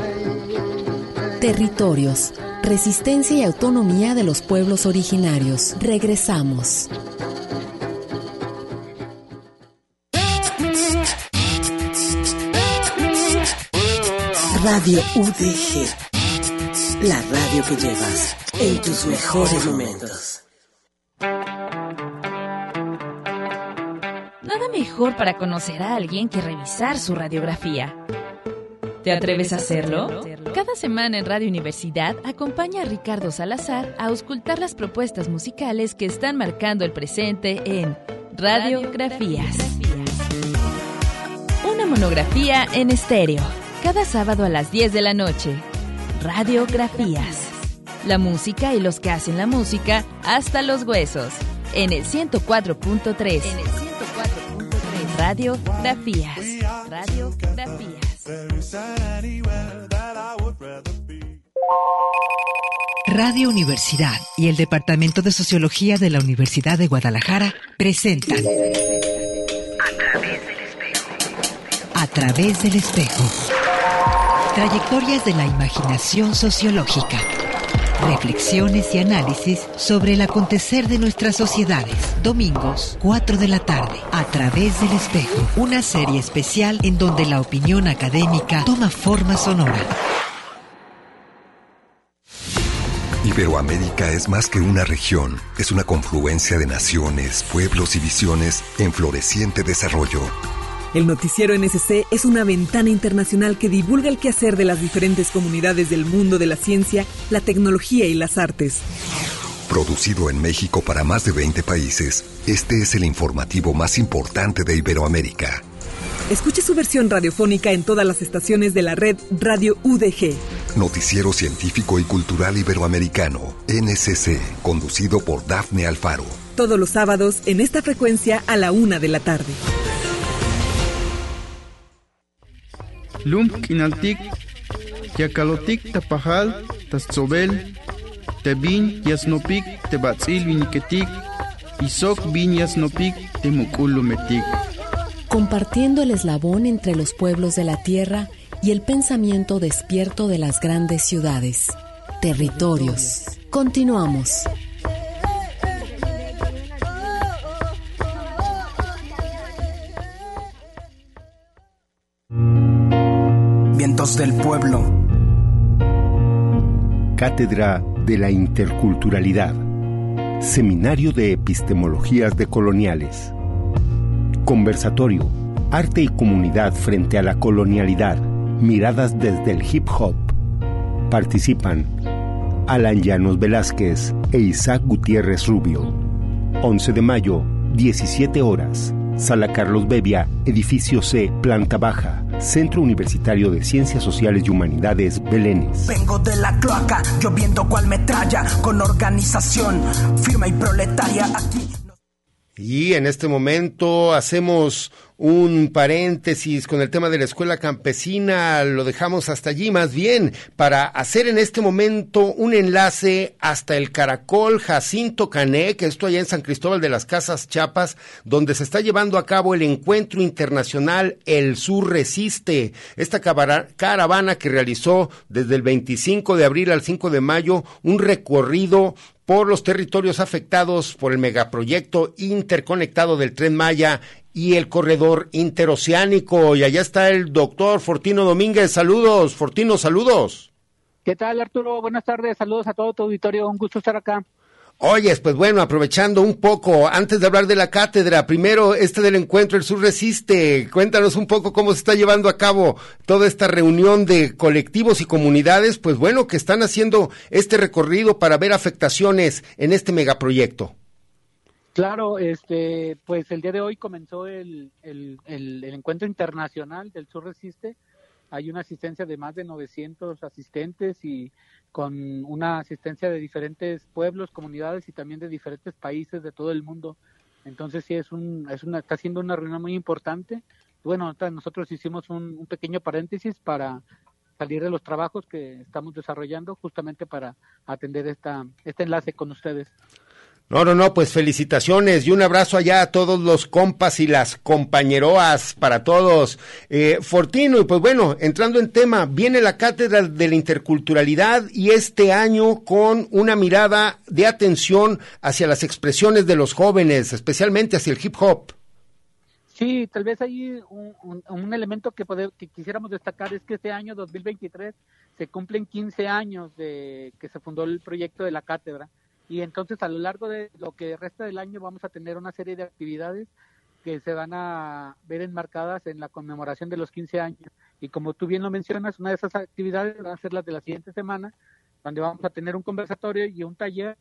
Territorios, resistencia y autonomía de los pueblos originarios. Regresamos. Radio UDG. La radio que llevas en tus mejores momentos. Mejor para conocer a alguien que revisar su radiografía. ¿Te atreves a hacerlo? Cada semana en Radio Universidad acompaña a Ricardo Salazar a auscultar las propuestas musicales que están marcando el presente en Radiografías. Una monografía en estéreo, cada sábado a las 10 de la noche. Radiografías. La música y los que hacen la música hasta los huesos. En el 104.3. En el 104.3. Radiografías. Radiografías. Radio Universidad y el Departamento de Sociología de la Universidad de Guadalajara presentan A través del espejo. Trayectorias de la imaginación sociológica. Reflexiones y análisis sobre el acontecer de nuestras sociedades. Domingos, 4 de la tarde. A través del espejo. Una serie especial en donde la opinión académica toma forma sonora. Iberoamérica es más que una región, es una confluencia de naciones, pueblos y visiones en floreciente desarrollo. El noticiero NSC es una ventana internacional que divulga el quehacer de las diferentes comunidades del mundo de la ciencia, la tecnología y las artes. Producido en México para más de 20 países, este es el informativo más importante de Iberoamérica. Escuche su versión radiofónica en todas las estaciones de la red Radio UDG. Noticiero científico y cultural iberoamericano, NSC, conducido por Dafne Alfaro. Todos los sábados en esta frecuencia a la una de la tarde. Lum kinaltik, yakalotik tapajal, tatzobel, tebin yasnopik, tebatzil viniketik, isok bin yasnopik, temukulumetik. Compartiendo el eslabón entre los pueblos de la tierra y el pensamiento despierto de las grandes ciudades. Territorios. Continuamos. Del pueblo. Cátedra de la Interculturalidad. Seminario de Epistemologías decoloniales. Conversatorio. Arte y comunidad frente a la colonialidad. Miradas desde el hip hop. Participan Alan Llanos Velázquez e Isaac Gutiérrez Rubio. 11 de mayo, 17 horas. Sala Carlos Bebia, edificio C, planta baja. Centro Universitario de Ciencias Sociales y Humanidades, Belénes. Vengo de la cloaca, lloviendo cual metralla, con organización firme y proletaria aquí. Y en este momento hacemos un paréntesis con el tema de la escuela campesina, lo dejamos hasta allí más bien para hacer en este momento un enlace hasta el Caracol Jacinto Cané, que esto allá en San Cristóbal de las Casas Chiapas, donde se está llevando a cabo el encuentro internacional El Sur Resiste, esta caravana que realizó desde el 25 de abril al 5 de mayo un recorrido por los territorios afectados por el megaproyecto interconectado del tren Maya y el corredor interoceánico. Y allá está el doctor Fortino Domínguez. Saludos, Fortino, saludos. ¿Qué tal, Arturo? Buenas tardes, saludos a todo tu auditorio, un gusto estar acá. Oyes, pues bueno, aprovechando un poco, antes de hablar de la cátedra, primero este del encuentro El Sur Resiste, cuéntanos un poco cómo se está llevando a cabo toda esta reunión de colectivos y comunidades, pues bueno, que están haciendo este recorrido para ver afectaciones en este megaproyecto. Claro, este, pues el día de hoy comenzó el, el, el, encuentro internacional del Sur Resiste, hay una asistencia de más de 900 asistentes y con una asistencia de diferentes pueblos, comunidades y también de diferentes países de todo el mundo. Entonces sí es un, es una, está siendo una reunión muy importante. Bueno, nosotros hicimos un, un pequeño paréntesis para salir de los trabajos que estamos desarrollando justamente para atender esta, este enlace con ustedes. No, no, no, pues felicitaciones y un abrazo allá a todos los compas y las compañeroas para todos. Eh, Fortino, y pues bueno, entrando en tema, viene la Cátedra de la Interculturalidad y este año con una mirada de atención hacia las expresiones de los jóvenes, especialmente hacia el hip hop. Sí, tal vez ahí un, un, elemento que, que quisiéramos destacar es que este año 2023 se cumplen 15 años de que se fundó el proyecto de la cátedra y entonces a lo largo de lo que resta del año vamos a tener una serie de actividades que se van a ver enmarcadas en la conmemoración de los 15 años. Y como tú bien lo mencionas, una de esas actividades va a ser las de la siguiente semana, donde vamos a tener un conversatorio y un taller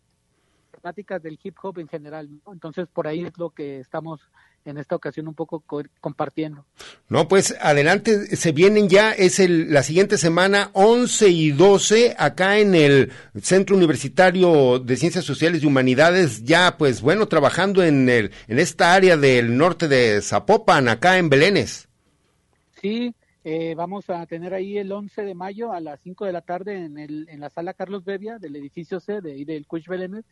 temáticas del hip hop en general. Entonces, por ahí es lo que estamos en esta ocasión un poco compartiendo. No, pues adelante, se vienen ya, es el, la siguiente semana 11 y 12 acá en el Centro Universitario de Ciencias Sociales y Humanidades, ya pues bueno, trabajando en, el, en esta área del norte de Zapopan, acá en Belénes. Sí, eh, vamos a tener ahí el 11 de mayo a las 5 de la tarde en, el, en la sala Carlos Bevia del edificio C de, del Cuch Belénes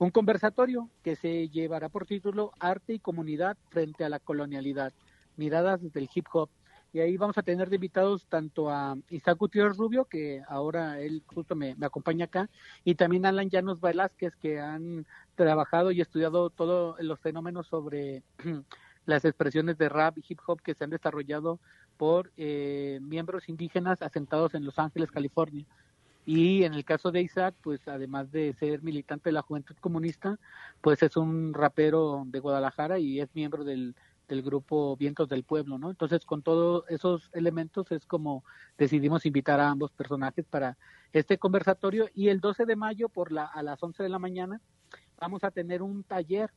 un conversatorio que se llevará por título Arte y Comunidad frente a la colonialidad, miradas desde el hip hop. Y ahí vamos a tener de invitados tanto a Isaac Gutiérrez Rubio, que ahora él justo me, acompaña acá, y también a Alan Llanos Velázquez, que han trabajado y estudiado todos los fenómenos sobre las expresiones de rap y hip hop que se han desarrollado por eh, miembros indígenas asentados en Los Ángeles, California. Y en el caso de Isaac, pues además de ser militante de la Juventud Comunista, pues es un rapero de Guadalajara y es miembro del, del grupo Vientos del Pueblo, ¿no? Entonces, con todos esos elementos es como decidimos invitar a ambos personajes para este conversatorio y el 12 de mayo por la, a las 11 de la mañana vamos a tener un taller,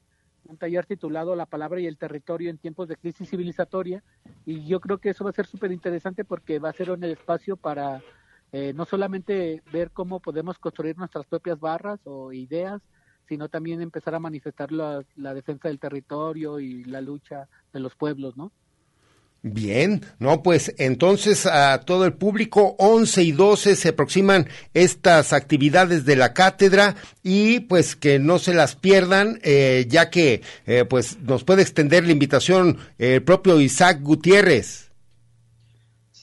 un taller titulado La palabra y el territorio en tiempos de crisis civilizatoria y yo creo que eso va a ser súper interesante porque va a ser un espacio para eh, no solamente ver cómo podemos construir nuestras propias barras o ideas, sino también empezar a manifestar la, defensa del territorio y la lucha de los pueblos, ¿no? Bien, no, pues entonces a todo el público, 11 y 12 se aproximan estas actividades de la cátedra y pues que no se las pierdan, eh, ya que eh, pues nos puede extender la invitación el propio Isaac Gutiérrez.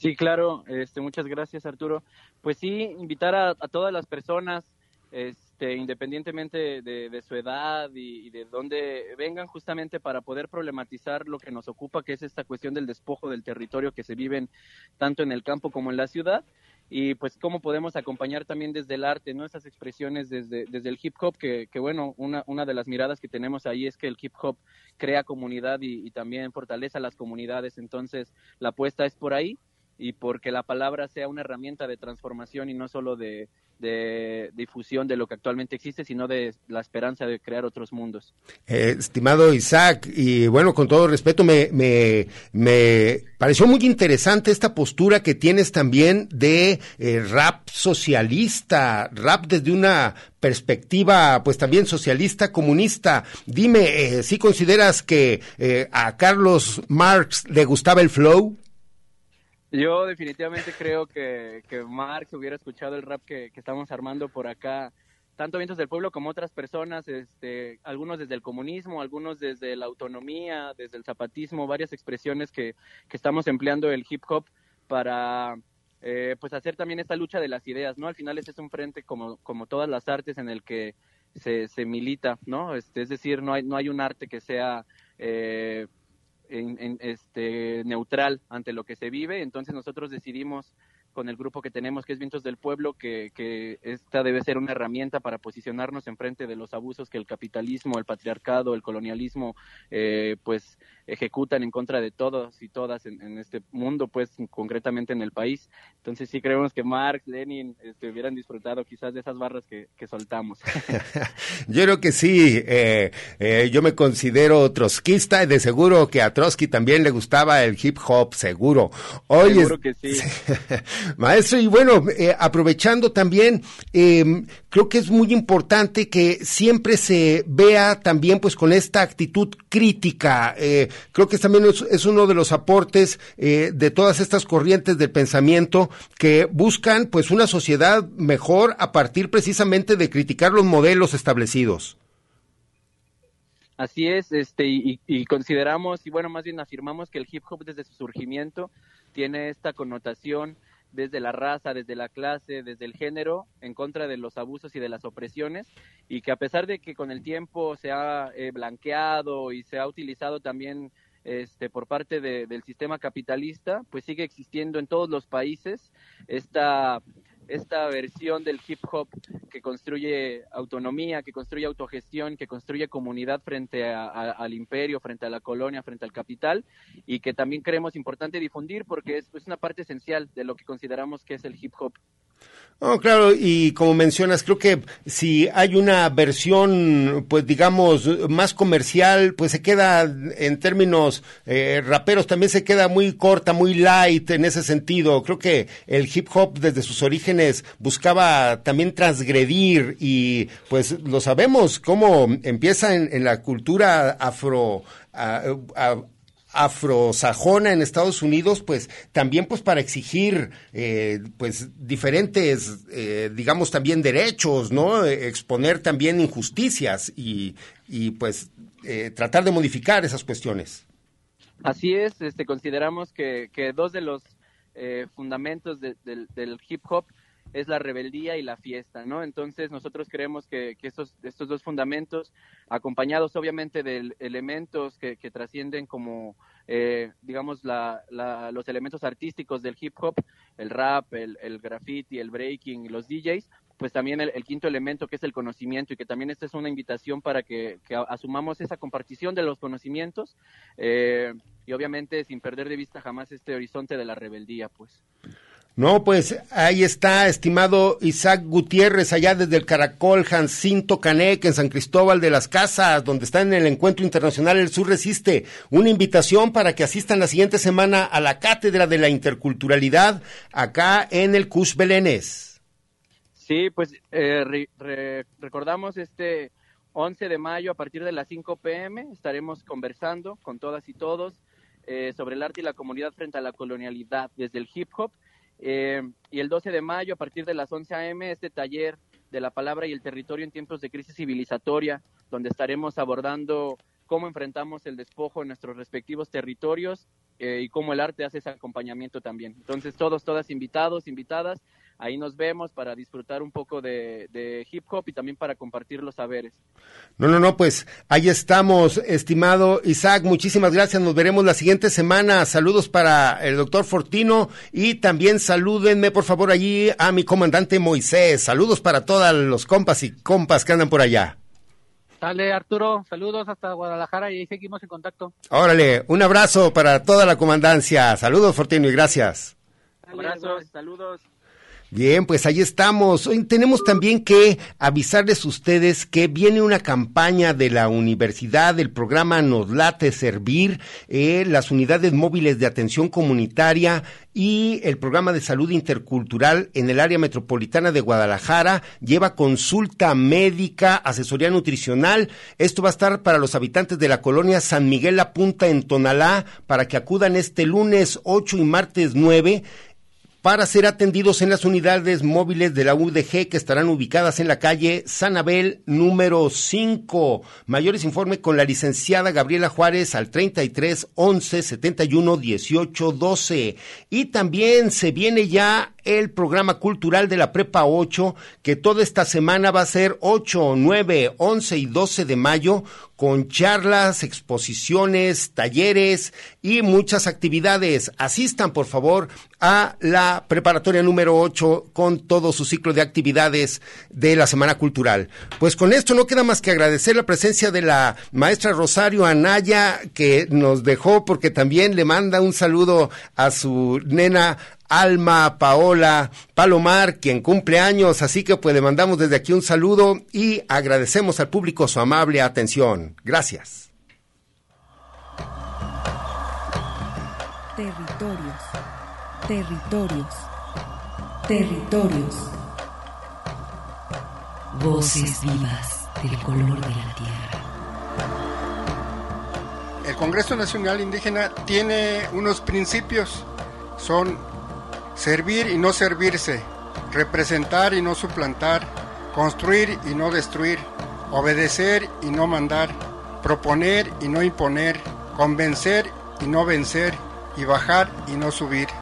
Sí, claro. Este, muchas gracias, Arturo. Pues sí, invitar a, todas las personas, este, independientemente de, su edad y, de dónde vengan, justamente para poder problematizar lo que nos ocupa, que es esta cuestión del despojo del territorio que se vive tanto en el campo como en la ciudad y pues cómo podemos acompañar también desde el arte, ¿no? Esas expresiones desde, desde el hip hop, que, que bueno, una, una de las miradas que tenemos ahí es que el hip hop crea comunidad y, y también fortalece a las comunidades, entonces la apuesta es por ahí y porque la palabra sea una herramienta de transformación y no solo de, difusión de lo que actualmente existe, sino de la esperanza de crear otros mundos. Eh, estimado Isaac, y bueno, con todo respeto, me, me, me, pareció muy interesante esta postura que tienes también de eh, rap socialista, rap desde una perspectiva, pues también socialista, comunista. Dime, eh, ¿si consideras que a Carlos Marx le gustaba el flow? Yo definitivamente creo que, que Marx hubiera escuchado el rap que, que estamos armando por acá, tanto Vientos del Pueblo como otras personas, este, algunos desde el comunismo, algunos desde la autonomía, desde el zapatismo, varias expresiones que, que estamos empleando el hip hop para eh, pues hacer también esta lucha de las ideas, ¿no? Al final este es un frente como, como todas las artes en el que se, se milita, ¿no? Este, es decir, no hay, no hay un arte que sea... Eh, en, en, este, neutral ante lo que se vive. Entonces nosotros decidimos con el grupo que tenemos, que es Vientos del Pueblo, que, que esta debe ser una herramienta para posicionarnos en frente de los abusos que el capitalismo, el patriarcado, el colonialismo, eh, pues ejecutan en contra de todos y todas en, en, este mundo, pues concretamente en el país. Entonces sí creemos que Marx, Lenin este, hubieran disfrutado quizás de esas barras que, que soltamos. yo creo que sí, eh, eh, yo me considero trotskista y de seguro que a Trotsky también le gustaba el hip hop, seguro. Hoy seguro es, que sí. Maestro, y bueno, eh, aprovechando también, eh, creo que es muy importante que siempre se vea también pues con esta actitud crítica. Eh, creo que también es, uno de los aportes eh, de todas estas corrientes del pensamiento que buscan pues una sociedad mejor a partir precisamente de criticar los modelos establecidos. Así es, este, y, consideramos, y bueno, más bien afirmamos que el hip hop desde su surgimiento tiene esta connotación desde la raza, desde la clase, desde el género, en contra de los abusos y de las opresiones, y que a pesar de que con el tiempo se ha eh, blanqueado y se ha utilizado también este, por parte de, del sistema capitalista, pues sigue existiendo en todos los países esta esta versión del hip hop que construye autonomía, que construye autogestión, que construye comunidad frente al imperio, frente a la colonia, frente al capital, y que también creemos importante difundir porque es una parte esencial de lo que consideramos que es el hip hop. Oh, claro, y como mencionas, creo que si hay una versión, pues digamos, más comercial, pues se queda en términos eh, raperos, también se queda muy corta, muy light en ese sentido. Creo que el hip hop desde sus orígenes buscaba también transgredir y pues lo sabemos cómo empieza en, en la cultura afro. Afrosajona en Estados Unidos, pues también pues para exigir eh, pues diferentes, eh, digamos también derechos, ¿no? Exponer también injusticias y, y pues eh, tratar de modificar esas cuestiones. Así es, este, consideramos que, que dos de los eh, fundamentos de, de, del hip hop es la rebeldía y la fiesta, ¿no? Entonces nosotros creemos que, estos, estos dos fundamentos, acompañados obviamente de elementos que, que trascienden como, eh, digamos, la, los elementos artísticos del hip hop, el rap, el, graffiti, el breaking, los DJs, pues también el, el, quinto elemento que es el conocimiento y que también esta es una invitación para que, que asumamos esa compartición de los conocimientos eh, y obviamente sin perder de vista jamás este horizonte de la rebeldía, pues. No, pues ahí está, estimado Isaac Gutiérrez, allá desde el Caracol, Jacinto Canec, en San Cristóbal de las Casas, donde está en el Encuentro Internacional El Sur Resiste. Una invitación para que asistan la siguiente semana a la Cátedra de la Interculturalidad, acá en el CUS Belénes. Sí, pues eh, re, re, recordamos este 11 de mayo a partir de las 5 pm, estaremos conversando con todas y todos eh, sobre el arte y la comunidad frente a la colonialidad, desde el hip hop eh, y el 12 de mayo, a partir de las 11 a.m., este taller de la palabra y el territorio en tiempos de crisis civilizatoria, donde estaremos abordando cómo enfrentamos el despojo en nuestros respectivos territorios eh, y cómo el arte hace ese acompañamiento también. Entonces, todos, todas invitados, invitadas, ahí nos vemos para disfrutar un poco de, de, hip hop y también para compartir los saberes. No, no, no, pues ahí estamos, estimado Isaac, muchísimas gracias, nos veremos la siguiente semana. Saludos para el doctor Fortino y también salúdenme por favor allí a mi comandante Moisés. Saludos para todos los compas y compas que andan por allá. Dale, Arturo, saludos hasta Guadalajara y ahí seguimos en contacto. Órale, un abrazo para toda la comandancia. Saludos, Fortino, y gracias. Abrazos, saludos. Bien, pues ahí estamos. Tenemos también que avisarles ustedes que viene una campaña de la universidad, del programa Nos Late Servir, eh, las unidades móviles de atención comunitaria y el programa de salud intercultural en el área metropolitana de Guadalajara lleva consulta médica, asesoría nutricional. Esto va a estar para los habitantes de la colonia San Miguel La Punta en Tonalá para que acudan este lunes 8 y martes 9 para ser atendidos en las unidades móviles de la UDG que estarán ubicadas en la calle Sanabel número 5. Mayores informes con la licenciada Gabriela Juárez al 33 11 71 18 12. Y también se viene ya el programa cultural de la Prepa 8, que toda esta semana va a ser 8, 9, 11 y 12 de mayo, con charlas, exposiciones, talleres y muchas actividades. Asistan, por favor, a la preparatoria número 8 con todo su ciclo de actividades de la Semana Cultural. Pues con esto no queda más que agradecer la presencia de la maestra Rosario Anaya, que nos dejó porque también le manda un saludo a su nena Alma Paola Palomar, quien cumple años, así que pues le mandamos desde aquí un saludo y agradecemos al público su amable atención. Gracias. Territorios, territorios, territorios. Voces vivas del color de la tierra. El Congreso Nacional Indígena tiene unos principios, son servir y no servirse, representar y no suplantar, construir y no destruir, obedecer y no mandar, proponer y no imponer, convencer y no vencer, y bajar y no subir.